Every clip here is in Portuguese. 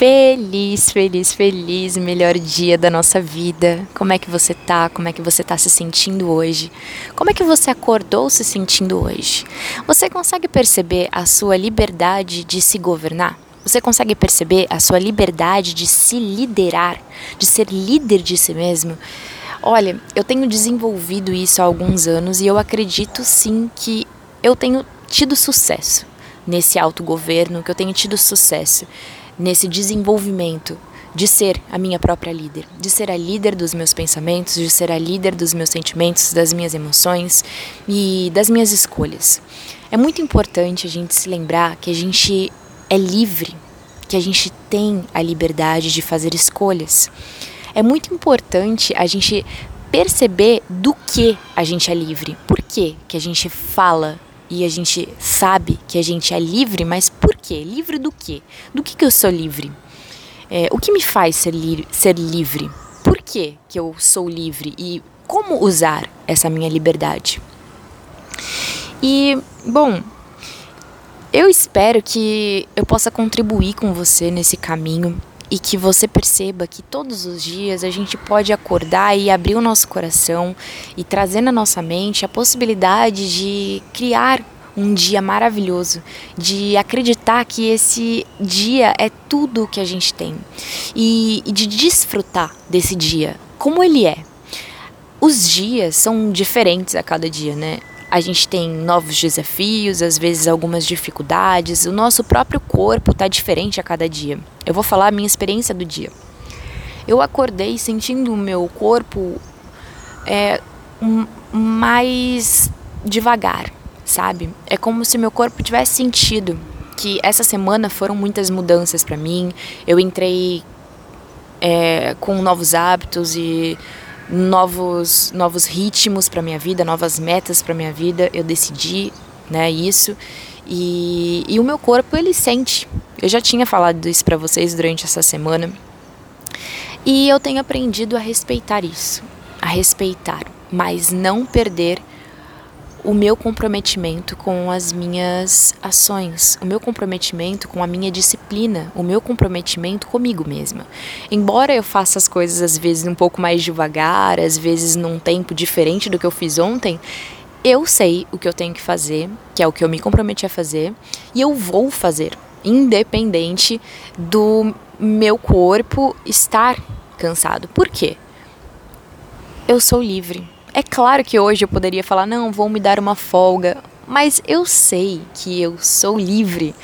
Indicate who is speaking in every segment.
Speaker 1: Feliz, feliz, feliz, melhor dia da nossa vida. Como é que você tá? Como é que você tá se sentindo hoje? Como é que você acordou se sentindo hoje? Você consegue perceber a sua liberdade de se governar? Você consegue perceber a sua liberdade de se liderar, de ser líder de si mesmo? Olha, eu tenho desenvolvido isso há alguns anos e eu acredito sim que eu tenho tido sucesso nesse autogoverno, que eu tenho tido sucesso nesse desenvolvimento de ser a minha própria líder, de ser a líder dos meus pensamentos, de ser a líder dos meus sentimentos, das minhas emoções e das minhas escolhas. É muito importante a gente se lembrar que a gente é livre, que a gente tem a liberdade de fazer escolhas. É muito importante a gente perceber do que a gente é livre. Por que, que a gente fala e a gente sabe que a gente é livre, mas quê? Livre do quê? Do que, que eu sou livre? É, o que me faz ser, li ser livre? Por que, que eu sou livre? E como usar essa minha liberdade? E, bom, eu espero que eu possa contribuir com você nesse caminho e que você perceba que todos os dias a gente pode acordar e abrir o nosso coração e trazer na nossa mente a possibilidade de criar um dia maravilhoso, de acreditar que esse dia é tudo que a gente tem e, e de desfrutar desse dia como ele é. Os dias são diferentes a cada dia, né? a gente tem novos desafios, às vezes algumas dificuldades, o nosso próprio corpo está diferente a cada dia. Eu vou falar a minha experiência do dia. Eu acordei sentindo o meu corpo é, mais devagar, sabe? É como se meu corpo tivesse sentido que essa semana foram muitas mudanças para mim. Eu entrei é, com novos hábitos e novos, novos ritmos para minha vida, novas metas para minha vida. Eu decidi, né, isso. E, e o meu corpo ele sente. Eu já tinha falado isso para vocês durante essa semana. E eu tenho aprendido a respeitar isso, a respeitar, mas não perder o meu comprometimento com as minhas ações, o meu comprometimento com a minha disciplina, o meu comprometimento comigo mesma. Embora eu faça as coisas às vezes um pouco mais devagar, às vezes num tempo diferente do que eu fiz ontem, eu sei o que eu tenho que fazer, que é o que eu me comprometi a fazer, e eu vou fazer, independente do meu corpo estar cansado. Por quê? Eu sou livre é claro que hoje eu poderia falar, não, vou me dar uma folga, mas eu sei que eu sou livre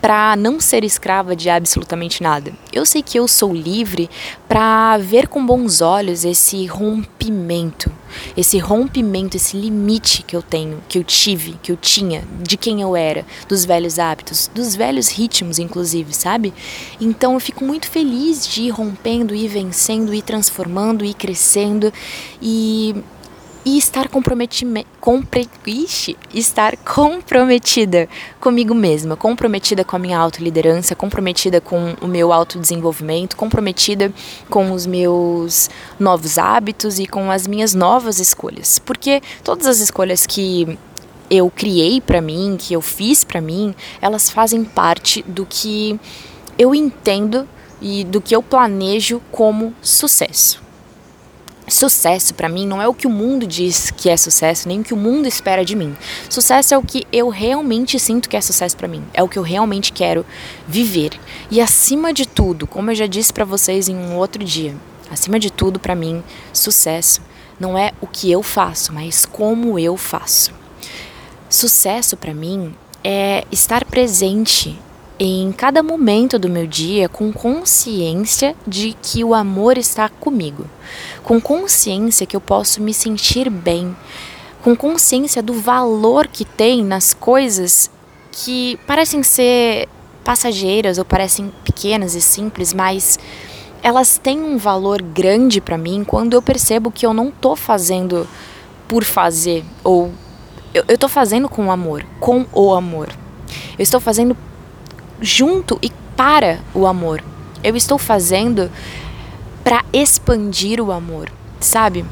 Speaker 1: para não ser escrava de absolutamente nada. Eu sei que eu sou livre para ver com bons olhos esse rompimento, esse rompimento, esse limite que eu tenho, que eu tive, que eu tinha, de quem eu era, dos velhos hábitos, dos velhos ritmos, inclusive, sabe? Então eu fico muito feliz de ir rompendo, ir vencendo, ir transformando, ir crescendo e e estar ixi, estar comprometida comigo mesma, comprometida com a minha autoliderança, comprometida com o meu autodesenvolvimento, comprometida com os meus novos hábitos e com as minhas novas escolhas. Porque todas as escolhas que eu criei para mim, que eu fiz para mim, elas fazem parte do que eu entendo e do que eu planejo como sucesso. Sucesso para mim não é o que o mundo diz que é sucesso, nem o que o mundo espera de mim. Sucesso é o que eu realmente sinto que é sucesso para mim, é o que eu realmente quero viver. E acima de tudo, como eu já disse para vocês em um outro dia, acima de tudo para mim, sucesso não é o que eu faço, mas como eu faço. Sucesso para mim é estar presente em cada momento do meu dia com consciência de que o amor está comigo, com consciência que eu posso me sentir bem, com consciência do valor que tem nas coisas que parecem ser passageiras ou parecem pequenas e simples, mas elas têm um valor grande para mim quando eu percebo que eu não tô fazendo por fazer ou eu, eu tô fazendo com amor, com o amor. Eu estou fazendo junto e para o amor. Eu estou fazendo para expandir o amor, sabe?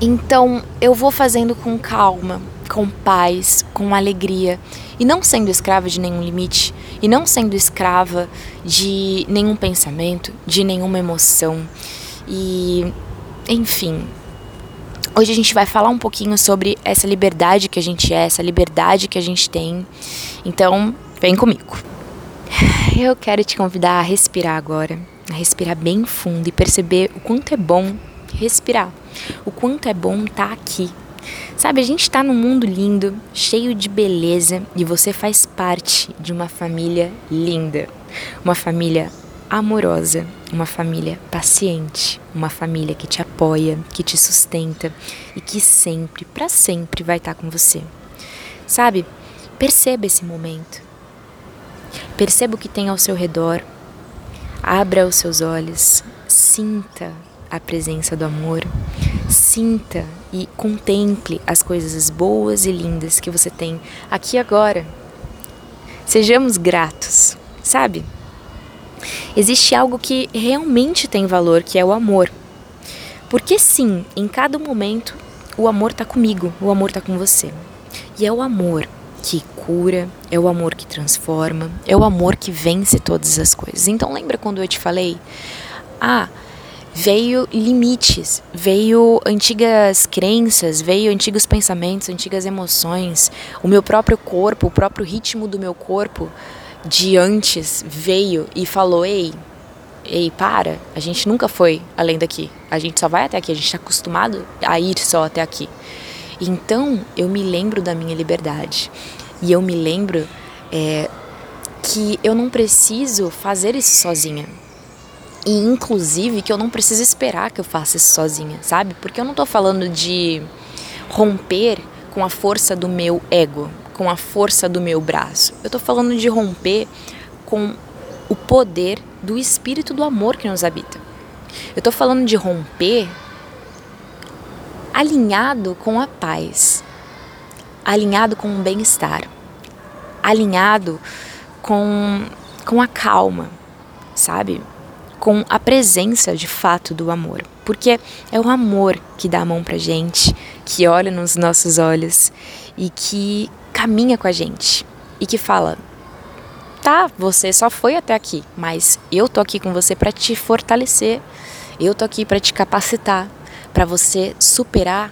Speaker 1: Então eu vou fazendo com calma, com paz, com alegria e não sendo escrava de nenhum limite e não sendo escrava de nenhum pensamento, de nenhuma emoção. E enfim, hoje a gente vai falar um pouquinho sobre essa liberdade que a gente é, essa liberdade que a gente tem. Então, vem comigo. Eu quero te convidar a respirar agora, a respirar bem fundo e perceber o quanto é bom respirar, o quanto é bom estar tá aqui. Sabe, a gente está num mundo lindo, cheio de beleza e você faz parte de uma família linda, uma família amorosa, uma família paciente, uma família que te apoia, que te sustenta e que sempre, para sempre vai estar tá com você. Sabe? Perceba esse momento. Perceba o que tem ao seu redor. Abra os seus olhos, sinta a presença do amor, sinta e contemple as coisas boas e lindas que você tem aqui agora. Sejamos gratos, sabe? Existe algo que realmente tem valor, que é o amor. Porque sim, em cada momento o amor está comigo, o amor está com você. E é o amor que cura, é o amor que transforma, é o amor que vence todas as coisas. Então lembra quando eu te falei? Ah, veio limites, veio antigas crenças, veio antigos pensamentos, antigas emoções, o meu próprio corpo, o próprio ritmo do meu corpo de antes veio e falou: "Ei, ei, para, a gente nunca foi além daqui. A gente só vai até aqui, a gente está acostumado a ir só até aqui". Então, eu me lembro da minha liberdade. E eu me lembro é, que eu não preciso fazer isso sozinha. E inclusive que eu não preciso esperar que eu faça isso sozinha, sabe? Porque eu não tô falando de romper com a força do meu ego, com a força do meu braço. Eu tô falando de romper com o poder do espírito do amor que nos habita. Eu tô falando de romper alinhado com a paz, alinhado com o bem-estar, alinhado com, com a calma, sabe? com a presença de fato do amor. Porque é o amor que dá a mão pra gente, que olha nos nossos olhos e que caminha com a gente e que fala: "Tá, você só foi até aqui, mas eu tô aqui com você para te fortalecer. Eu tô aqui para te capacitar, para você superar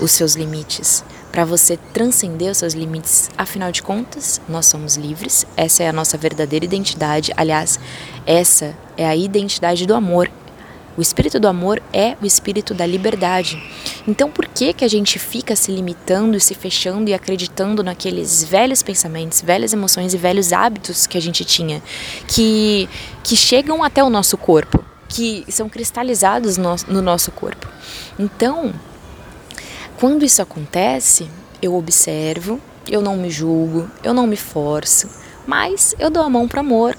Speaker 1: os seus limites, para você transcender os seus limites. Afinal de contas, nós somos livres, essa é a nossa verdadeira identidade. Aliás, essa é a identidade do amor. O espírito do amor é o espírito da liberdade. Então, por que que a gente fica se limitando e se fechando e acreditando naqueles velhos pensamentos, velhas emoções e velhos hábitos que a gente tinha, que que chegam até o nosso corpo, que são cristalizados no, no nosso corpo? Então, quando isso acontece, eu observo, eu não me julgo, eu não me forço, mas eu dou a mão para amor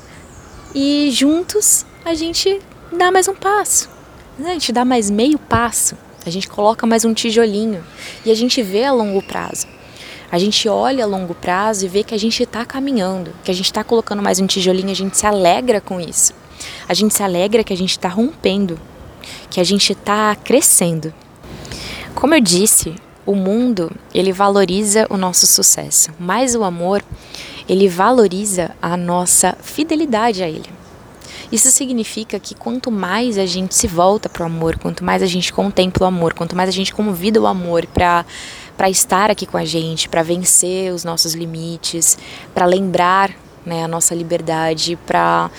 Speaker 1: e juntos a gente dá mais um passo. A gente dá mais meio passo, a gente coloca mais um tijolinho e a gente vê a longo prazo. A gente olha a longo prazo e vê que a gente está caminhando, que a gente está colocando mais um tijolinho, a gente se alegra com isso. A gente se alegra que a gente está rompendo, que a gente está crescendo. Como eu disse, o mundo, ele valoriza o nosso sucesso, mas o amor, ele valoriza a nossa fidelidade a ele. Isso significa que quanto mais a gente se volta para o amor, quanto mais a gente contempla o amor, quanto mais a gente convida o amor para para estar aqui com a gente, para vencer os nossos limites, para lembrar né, a nossa liberdade, para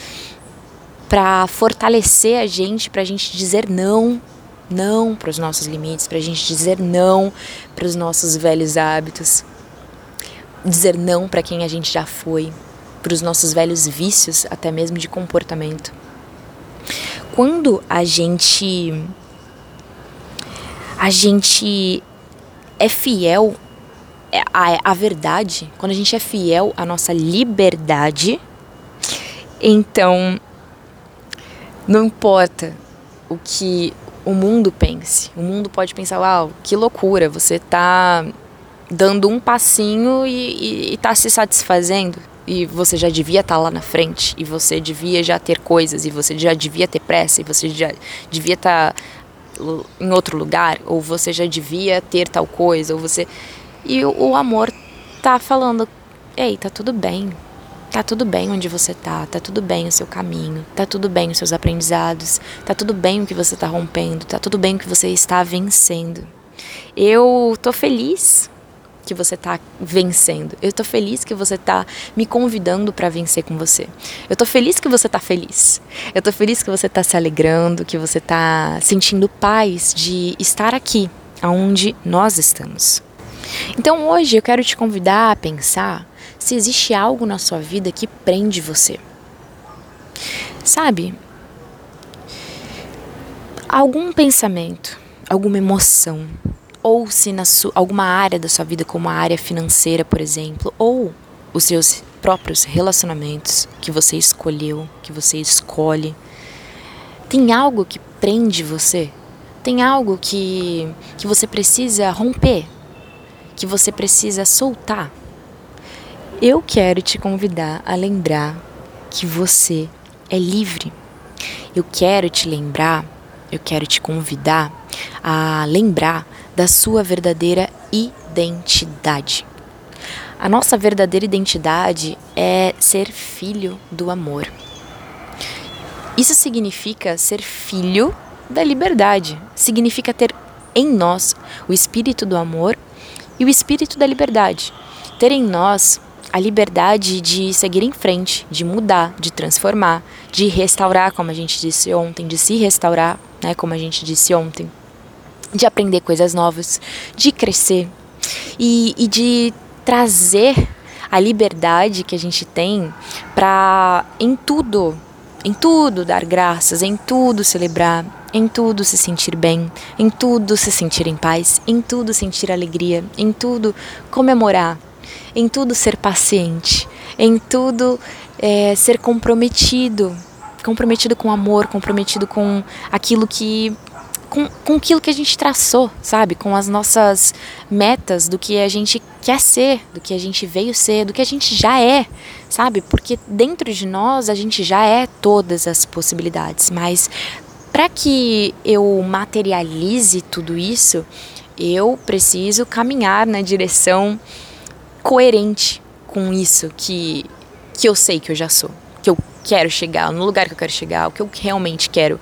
Speaker 1: para fortalecer a gente, para a gente dizer não não para os nossos limites, para a gente dizer não para os nossos velhos hábitos, dizer não para quem a gente já foi, para os nossos velhos vícios, até mesmo de comportamento. Quando a gente a gente é fiel à, à verdade, quando a gente é fiel à nossa liberdade, então não importa o que o mundo pense. O mundo pode pensar, uau, que loucura, você está dando um passinho e está se satisfazendo. E você já devia estar tá lá na frente, e você devia já ter coisas, e você já devia ter pressa, e você já devia estar tá em outro lugar, ou você já devia ter tal coisa, ou você. E o, amor tá falando: ei, tá tudo bem. Tá tudo bem onde você tá, tá tudo bem o seu caminho, tá tudo bem os seus aprendizados, tá tudo bem o que você tá rompendo, tá tudo bem o que você está vencendo. Eu tô feliz que você está vencendo. Eu estou feliz que você está me convidando para vencer com você. Eu estou feliz que você está feliz. Eu estou feliz que você está se alegrando, que você está sentindo paz de estar aqui, aonde nós estamos. Então hoje eu quero te convidar a pensar se existe algo na sua vida que prende você. Sabe? Algum pensamento, alguma emoção, ou se na sua, alguma área da sua vida, como a área financeira, por exemplo, ou os seus próprios relacionamentos que você escolheu, que você escolhe, tem algo que prende você? Tem algo que, que você precisa romper? Que você precisa soltar? Eu quero te convidar a lembrar que você é livre. Eu quero te lembrar, eu quero te convidar a lembrar da sua verdadeira identidade. A nossa verdadeira identidade é ser filho do amor. Isso significa ser filho da liberdade, significa ter em nós o espírito do amor e o espírito da liberdade. Ter em nós a liberdade de seguir em frente, de mudar, de transformar, de restaurar, como a gente disse ontem, de se restaurar, né, como a gente disse ontem de aprender coisas novas, de crescer e, e de trazer a liberdade que a gente tem para em tudo, em tudo dar graças, em tudo celebrar, em tudo se sentir bem, em tudo se sentir em paz, em tudo sentir alegria, em tudo comemorar, em tudo ser paciente, em tudo é, ser comprometido, comprometido com amor, comprometido com aquilo que com, com aquilo que a gente traçou, sabe? Com as nossas metas do que a gente quer ser, do que a gente veio ser, do que a gente já é, sabe? Porque dentro de nós a gente já é todas as possibilidades, mas para que eu materialize tudo isso, eu preciso caminhar na direção coerente com isso que, que eu sei que eu já sou, que eu quero chegar, no lugar que eu quero chegar, o que eu realmente quero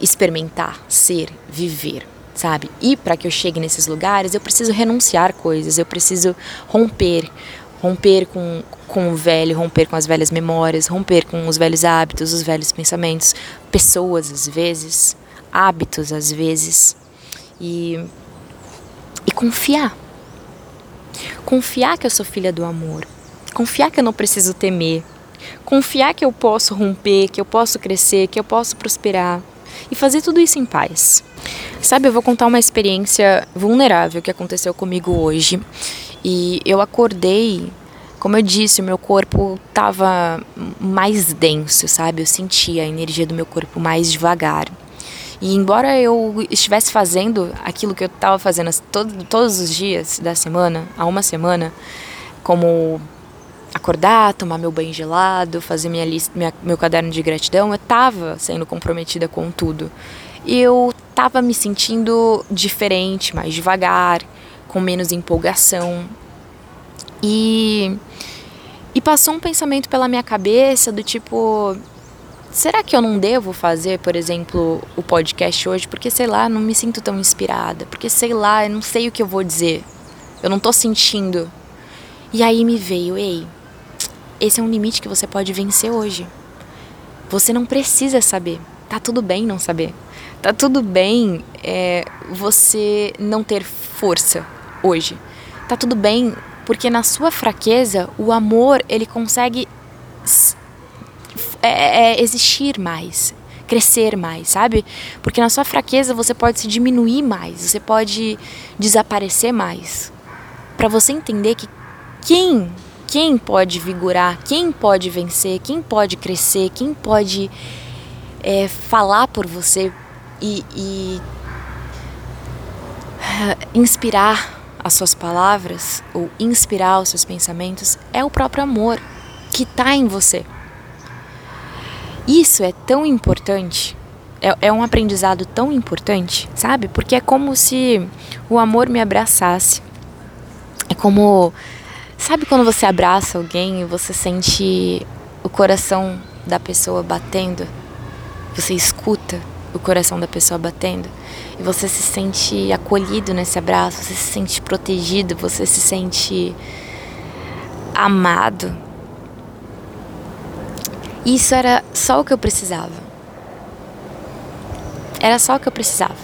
Speaker 1: experimentar, ser, viver, sabe? E para que eu chegue nesses lugares, eu preciso renunciar coisas, eu preciso romper, romper com, com o velho, romper com as velhas memórias, romper com os velhos hábitos, os velhos pensamentos, pessoas às vezes, hábitos às vezes, e, e confiar. Confiar que eu sou filha do amor, confiar que eu não preciso temer, confiar que eu posso romper, que eu posso crescer, que eu posso prosperar e fazer tudo isso em paz. Sabe, eu vou contar uma experiência vulnerável que aconteceu comigo hoje. E eu acordei, como eu disse, o meu corpo estava mais denso, sabe? Eu sentia a energia do meu corpo mais devagar. E embora eu estivesse fazendo aquilo que eu estava fazendo todo, todos os dias da semana, há uma semana, como acordar, tomar meu banho gelado, fazer minha lista, minha, meu caderno de gratidão, eu estava sendo comprometida com tudo. E eu estava me sentindo diferente, mais devagar, com menos empolgação. E e passou um pensamento pela minha cabeça do tipo, será que eu não devo fazer, por exemplo, o podcast hoje porque sei lá, não me sinto tão inspirada, porque sei lá, eu não sei o que eu vou dizer. Eu não tô sentindo. E aí me veio, ei, esse é um limite que você pode vencer hoje. Você não precisa saber. Tá tudo bem não saber. Tá tudo bem é, você não ter força hoje. Tá tudo bem porque na sua fraqueza o amor ele consegue é, é, existir mais, crescer mais, sabe? Porque na sua fraqueza você pode se diminuir mais, você pode desaparecer mais. Para você entender que quem quem pode vigorar, quem pode vencer, quem pode crescer, quem pode é, falar por você e, e inspirar as suas palavras ou inspirar os seus pensamentos é o próprio amor que está em você. Isso é tão importante é, é um aprendizado tão importante, sabe? Porque é como se o amor me abraçasse. É como. Sabe quando você abraça alguém e você sente o coração da pessoa batendo? Você escuta o coração da pessoa batendo e você se sente acolhido nesse abraço, você se sente protegido, você se sente amado. Isso era só o que eu precisava. Era só o que eu precisava.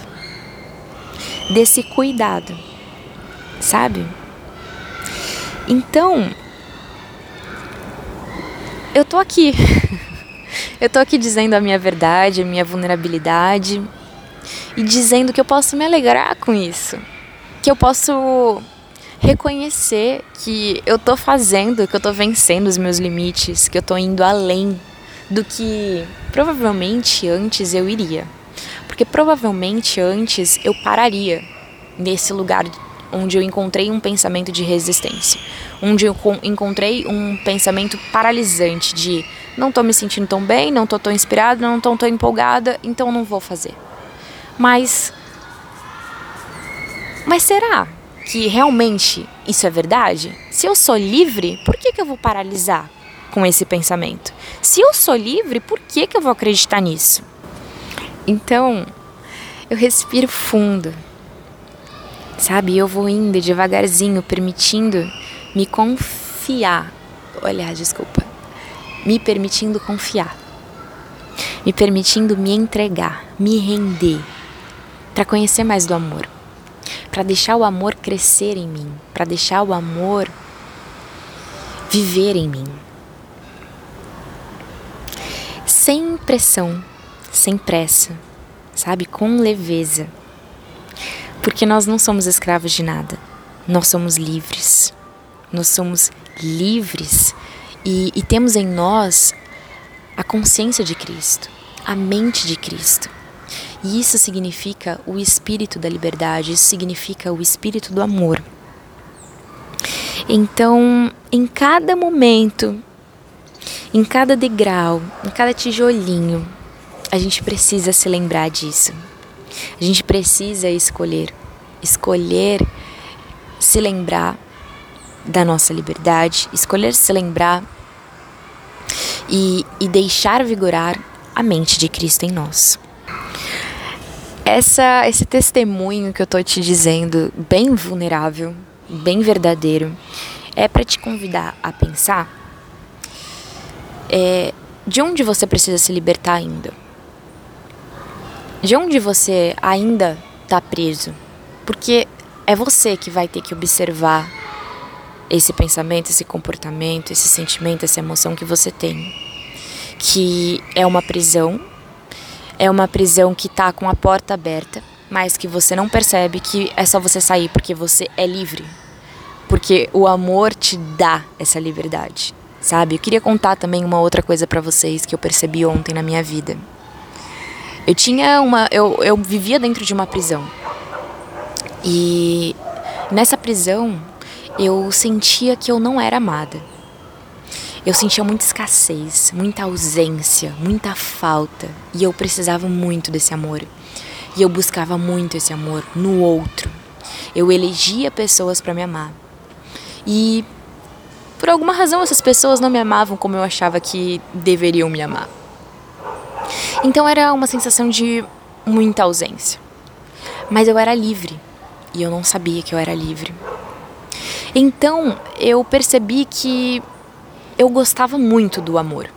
Speaker 1: Desse cuidado, sabe? Então, eu tô aqui. eu tô aqui dizendo a minha verdade, a minha vulnerabilidade e dizendo que eu posso me alegrar com isso. Que eu posso reconhecer que eu tô fazendo, que eu tô vencendo os meus limites, que eu tô indo além do que provavelmente antes eu iria. Porque provavelmente antes eu pararia nesse lugar onde eu encontrei um pensamento de resistência, onde eu encontrei um pensamento paralisante de não tô me sentindo tão bem, não tô tão inspirada, não tô tão empolgada, então não vou fazer. Mas mas será que realmente isso é verdade? Se eu sou livre, por que, que eu vou paralisar com esse pensamento? Se eu sou livre, por que, que eu vou acreditar nisso? Então, eu respiro fundo, sabe? Eu vou indo devagarzinho, permitindo me confiar. Olha, desculpa. Me permitindo confiar. Me permitindo me entregar, me render, para conhecer mais do amor, para deixar o amor crescer em mim, para deixar o amor viver em mim. Sem pressão, sem pressa, sabe? Com leveza. Porque nós não somos escravos de nada. Nós somos livres. Nós somos livres e, e temos em nós a consciência de Cristo, a mente de Cristo. E isso significa o espírito da liberdade, isso significa o espírito do amor. Então, em cada momento em cada degrau, em cada tijolinho, a gente precisa se lembrar disso. A gente precisa escolher, escolher se lembrar da nossa liberdade, escolher se lembrar e, e deixar vigorar a mente de Cristo em nós. Essa, esse testemunho que eu tô te dizendo, bem vulnerável, bem verdadeiro, é para te convidar a pensar é, de onde você precisa se libertar ainda? De onde você ainda está preso? Porque é você que vai ter que observar esse pensamento, esse comportamento, esse sentimento, essa emoção que você tem. Que é uma prisão, é uma prisão que está com a porta aberta, mas que você não percebe que é só você sair porque você é livre. Porque o amor te dá essa liberdade sabe? Eu queria contar também uma outra coisa para vocês que eu percebi ontem na minha vida. Eu tinha uma. Eu, eu vivia dentro de uma prisão. E nessa prisão eu sentia que eu não era amada. Eu sentia muita escassez, muita ausência, muita falta. E eu precisava muito desse amor. E eu buscava muito esse amor no outro. Eu elegia pessoas para me amar. E por alguma razão, essas pessoas não me amavam como eu achava que deveriam me amar. Então era uma sensação de muita ausência. Mas eu era livre e eu não sabia que eu era livre. Então eu percebi que eu gostava muito do amor.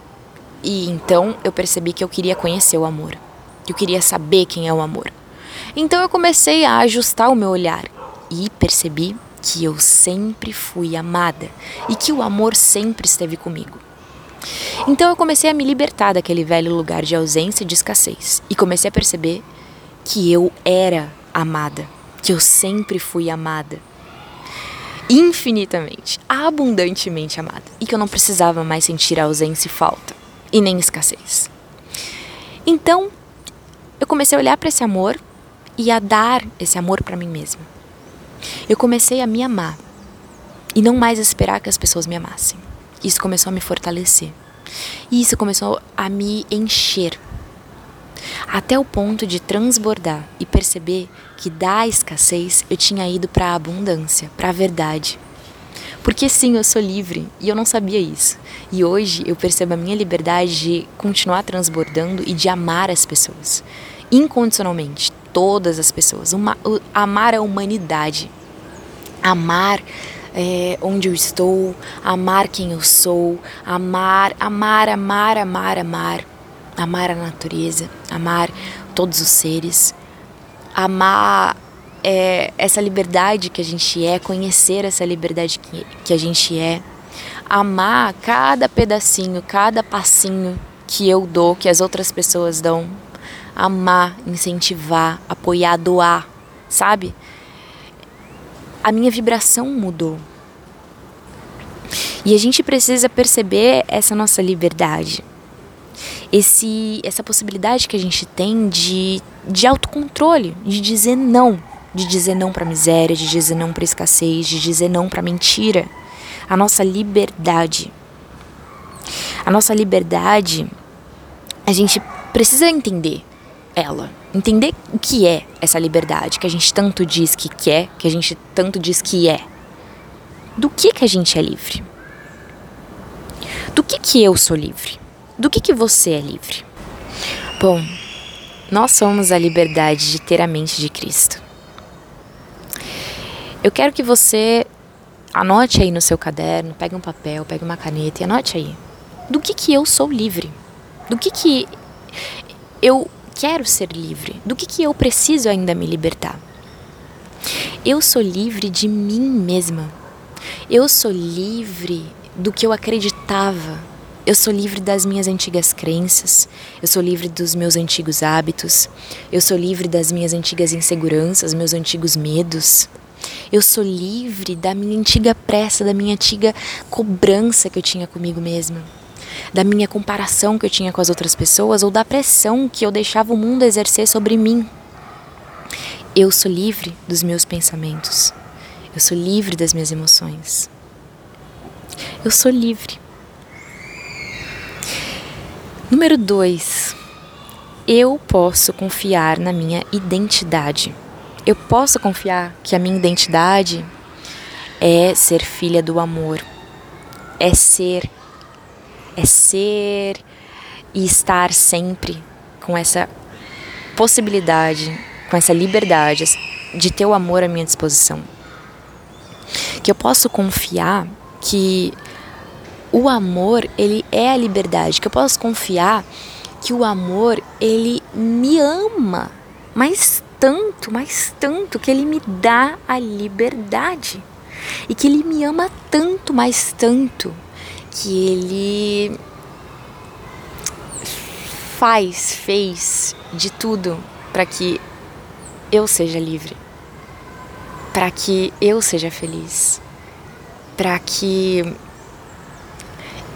Speaker 1: E então eu percebi que eu queria conhecer o amor. Eu queria saber quem é o amor. Então eu comecei a ajustar o meu olhar e percebi que eu sempre fui amada e que o amor sempre esteve comigo. Então eu comecei a me libertar daquele velho lugar de ausência e de escassez e comecei a perceber que eu era amada, que eu sempre fui amada. Infinitamente, abundantemente amada e que eu não precisava mais sentir ausência e falta e nem escassez. Então, eu comecei a olhar para esse amor e a dar esse amor para mim mesma. Eu comecei a me amar e não mais esperar que as pessoas me amassem. Isso começou a me fortalecer. E isso começou a me encher. até o ponto de transbordar e perceber que da escassez eu tinha ido para a abundância, para a verdade. Porque sim, eu sou livre e eu não sabia isso. E hoje eu percebo a minha liberdade de continuar transbordando e de amar as pessoas incondicionalmente, todas as pessoas, uma, amar a humanidade, amar é, onde eu estou, amar quem eu sou, amar, amar, amar, amar, amar, amar a natureza, amar todos os seres, amar é, essa liberdade que a gente é, conhecer essa liberdade que, que a gente é, amar cada pedacinho, cada passinho que eu dou, que as outras pessoas dão, amar, incentivar, apoiar, doar, sabe? A minha vibração mudou. E a gente precisa perceber essa nossa liberdade. Esse, essa possibilidade que a gente tem de, de autocontrole, de dizer não, de dizer não para miséria, de dizer não para escassez, de dizer não para mentira. A nossa liberdade. A nossa liberdade, a gente precisa entender ela. Entender o que é essa liberdade que a gente tanto diz que quer, que a gente tanto diz que é. Do que que a gente é livre? Do que que eu sou livre? Do que que você é livre? Bom, nós somos a liberdade de ter a mente de Cristo. Eu quero que você anote aí no seu caderno, pegue um papel, pegue uma caneta e anote aí. Do que que eu sou livre? Do que que eu quero ser livre? Do que que eu preciso ainda me libertar? Eu sou livre de mim mesma. Eu sou livre do que eu acreditava. Eu sou livre das minhas antigas crenças, eu sou livre dos meus antigos hábitos, eu sou livre das minhas antigas inseguranças, meus antigos medos. Eu sou livre da minha antiga pressa, da minha antiga cobrança que eu tinha comigo mesma, da minha comparação que eu tinha com as outras pessoas ou da pressão que eu deixava o mundo exercer sobre mim. Eu sou livre dos meus pensamentos. Eu sou livre das minhas emoções. Eu sou livre. Número 2. Eu posso confiar na minha identidade. Eu posso confiar que a minha identidade é ser filha do amor. É ser é ser e estar sempre com essa possibilidade, com essa liberdade de ter o amor à minha disposição. Que eu posso confiar que o amor, ele é a liberdade, que eu posso confiar que o amor, ele me ama, mas tanto, mais tanto que ele me dá a liberdade. E que ele me ama tanto, mais tanto que ele faz, fez de tudo para que eu seja livre, para que eu seja feliz, para que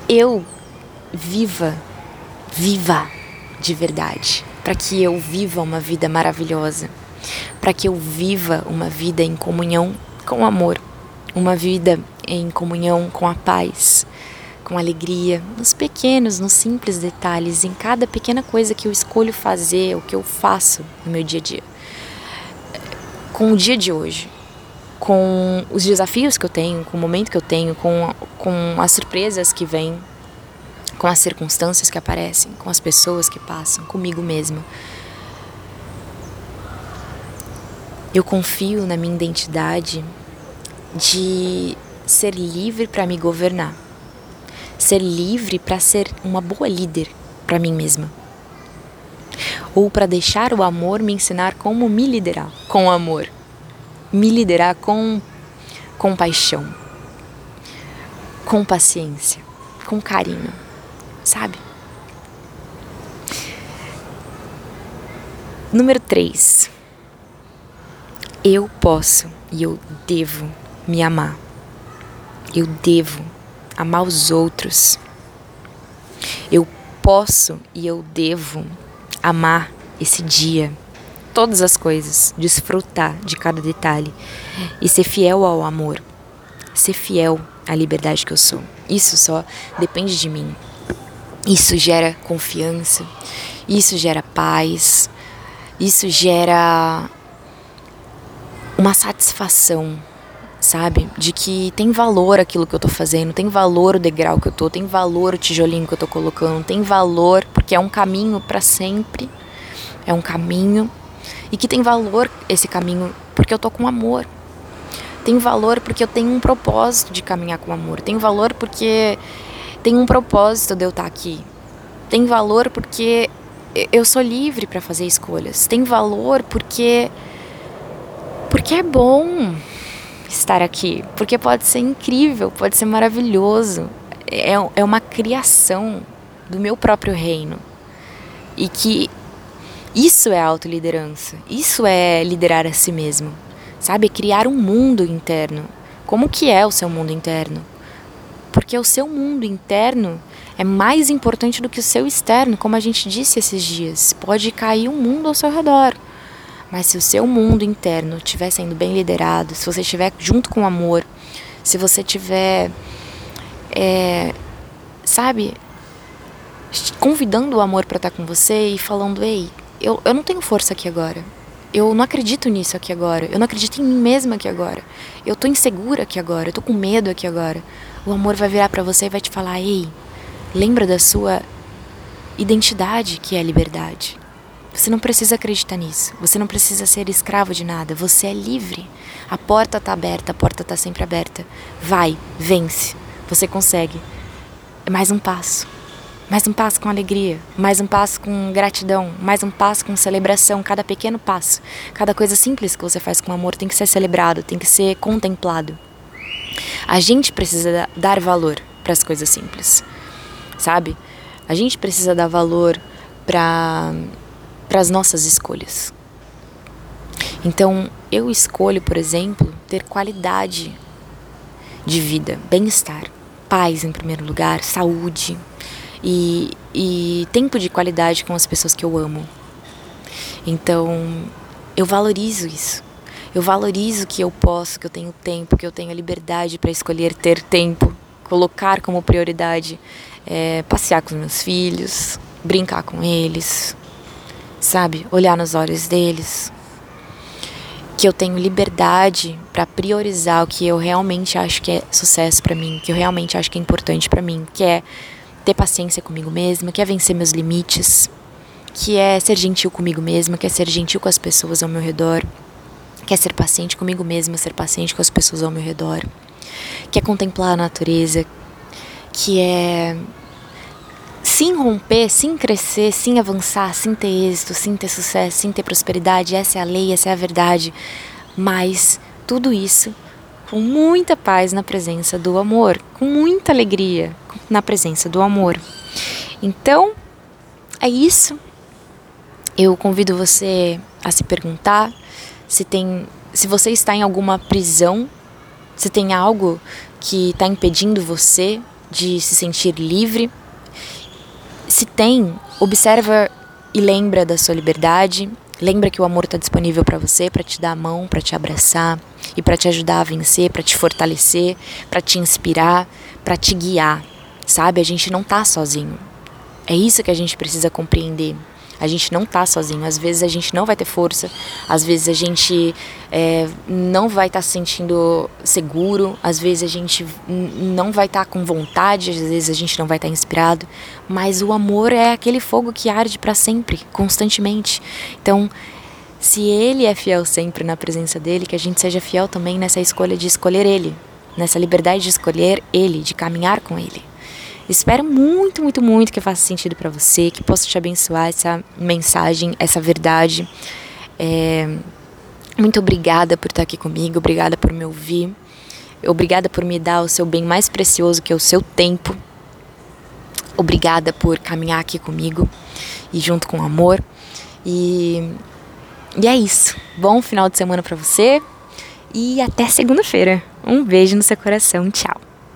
Speaker 1: eu viva, viva de verdade, para que eu viva uma vida maravilhosa, para que eu viva uma vida em comunhão com o amor, uma vida em comunhão com a paz, com alegria, nos pequenos, nos simples detalhes, em cada pequena coisa que eu escolho fazer, o que eu faço no meu dia a dia. Com o dia de hoje, com os desafios que eu tenho, com o momento que eu tenho, com, com as surpresas que vêm, com as circunstâncias que aparecem, com as pessoas que passam, comigo mesma. Eu confio na minha identidade de ser livre para me governar, ser livre para ser uma boa líder para mim mesma, ou para deixar o amor me ensinar como me liderar com amor me liderar com compaixão, com paciência, com carinho, sabe? Número 3. Eu posso e eu devo me amar. Eu devo amar os outros. Eu posso e eu devo amar esse dia todas as coisas, desfrutar de cada detalhe e ser fiel ao amor, ser fiel à liberdade que eu sou. Isso só depende de mim. Isso gera confiança, isso gera paz, isso gera uma satisfação, sabe? De que tem valor aquilo que eu tô fazendo, tem valor o degrau que eu tô, tem valor o tijolinho que eu tô colocando, tem valor porque é um caminho para sempre. É um caminho e que tem valor esse caminho porque eu tô com amor. Tem valor porque eu tenho um propósito de caminhar com amor. Tem valor porque tem um propósito de eu estar tá aqui. Tem valor porque eu sou livre para fazer escolhas. Tem valor porque porque é bom estar aqui, porque pode ser incrível, pode ser maravilhoso. É, é uma criação do meu próprio reino. E que isso é autoliderança, isso é liderar a si mesmo, sabe? Criar um mundo interno. Como que é o seu mundo interno? Porque o seu mundo interno é mais importante do que o seu externo, como a gente disse esses dias. Pode cair um mundo ao seu redor. Mas se o seu mundo interno estiver sendo bem liderado, se você estiver junto com amor, se você estiver, é, sabe, convidando o amor para estar com você e falando: ei, eu, eu não tenho força aqui agora. Eu não acredito nisso aqui agora. Eu não acredito em mim mesma aqui agora. Eu tô insegura aqui agora. Eu tô com medo aqui agora. O amor vai virar para você e vai te falar: ei, lembra da sua identidade que é a liberdade. Você não precisa acreditar nisso. Você não precisa ser escravo de nada. Você é livre. A porta está aberta, a porta está sempre aberta. Vai, vence. Você consegue. É mais um passo. Mais um passo com alegria, mais um passo com gratidão, mais um passo com celebração. Cada pequeno passo, cada coisa simples que você faz com amor tem que ser celebrado, tem que ser contemplado. A gente precisa dar valor para as coisas simples, sabe? A gente precisa dar valor para para as nossas escolhas. Então, eu escolho, por exemplo, ter qualidade de vida, bem-estar, paz em primeiro lugar, saúde e, e tempo de qualidade com as pessoas que eu amo. Então, eu valorizo isso. Eu valorizo que eu posso, que eu tenho tempo, que eu tenho a liberdade para escolher ter tempo, colocar como prioridade é, passear com meus filhos, brincar com eles, sabe? Olhar nos olhos deles. Que eu tenho liberdade para priorizar o que eu realmente acho que é sucesso para mim, que eu realmente acho que é importante para mim, que é ter paciência comigo mesma, que é vencer meus limites, que é ser gentil comigo mesma, que é ser gentil com as pessoas ao meu redor, que é ser paciente comigo mesma, ser paciente com as pessoas ao meu redor, que é contemplar a natureza, que é sim romper, sim crescer, sim avançar, sim ter êxito, sim ter sucesso, sim ter prosperidade. Essa é a lei, essa é a verdade. Mas tudo isso com muita paz na presença do amor, com muita alegria na presença do amor. Então, é isso. Eu convido você a se perguntar se tem, se você está em alguma prisão, se tem algo que está impedindo você de se sentir livre se tem, observa e lembra da sua liberdade. Lembra que o amor está disponível para você, para te dar a mão, para te abraçar e para te ajudar a vencer, para te fortalecer, para te inspirar, para te guiar. Sabe? A gente não tá sozinho. É isso que a gente precisa compreender. A gente não tá sozinho. Às vezes a gente não vai ter força, às vezes a gente é, não vai estar tá se sentindo seguro, às vezes a gente não vai estar tá com vontade, às vezes a gente não vai estar tá inspirado. Mas o amor é aquele fogo que arde para sempre, constantemente. Então, se ele é fiel sempre na presença dele, que a gente seja fiel também nessa escolha de escolher ele, nessa liberdade de escolher ele, de caminhar com ele. Espero muito, muito, muito que faça sentido para você, que possa te abençoar essa mensagem, essa verdade. É, muito obrigada por estar aqui comigo, obrigada por me ouvir, obrigada por me dar o seu bem mais precioso, que é o seu tempo. Obrigada por caminhar aqui comigo e junto com amor. E, e é isso. Bom final de semana para você e até segunda-feira. Um beijo no seu coração. Tchau.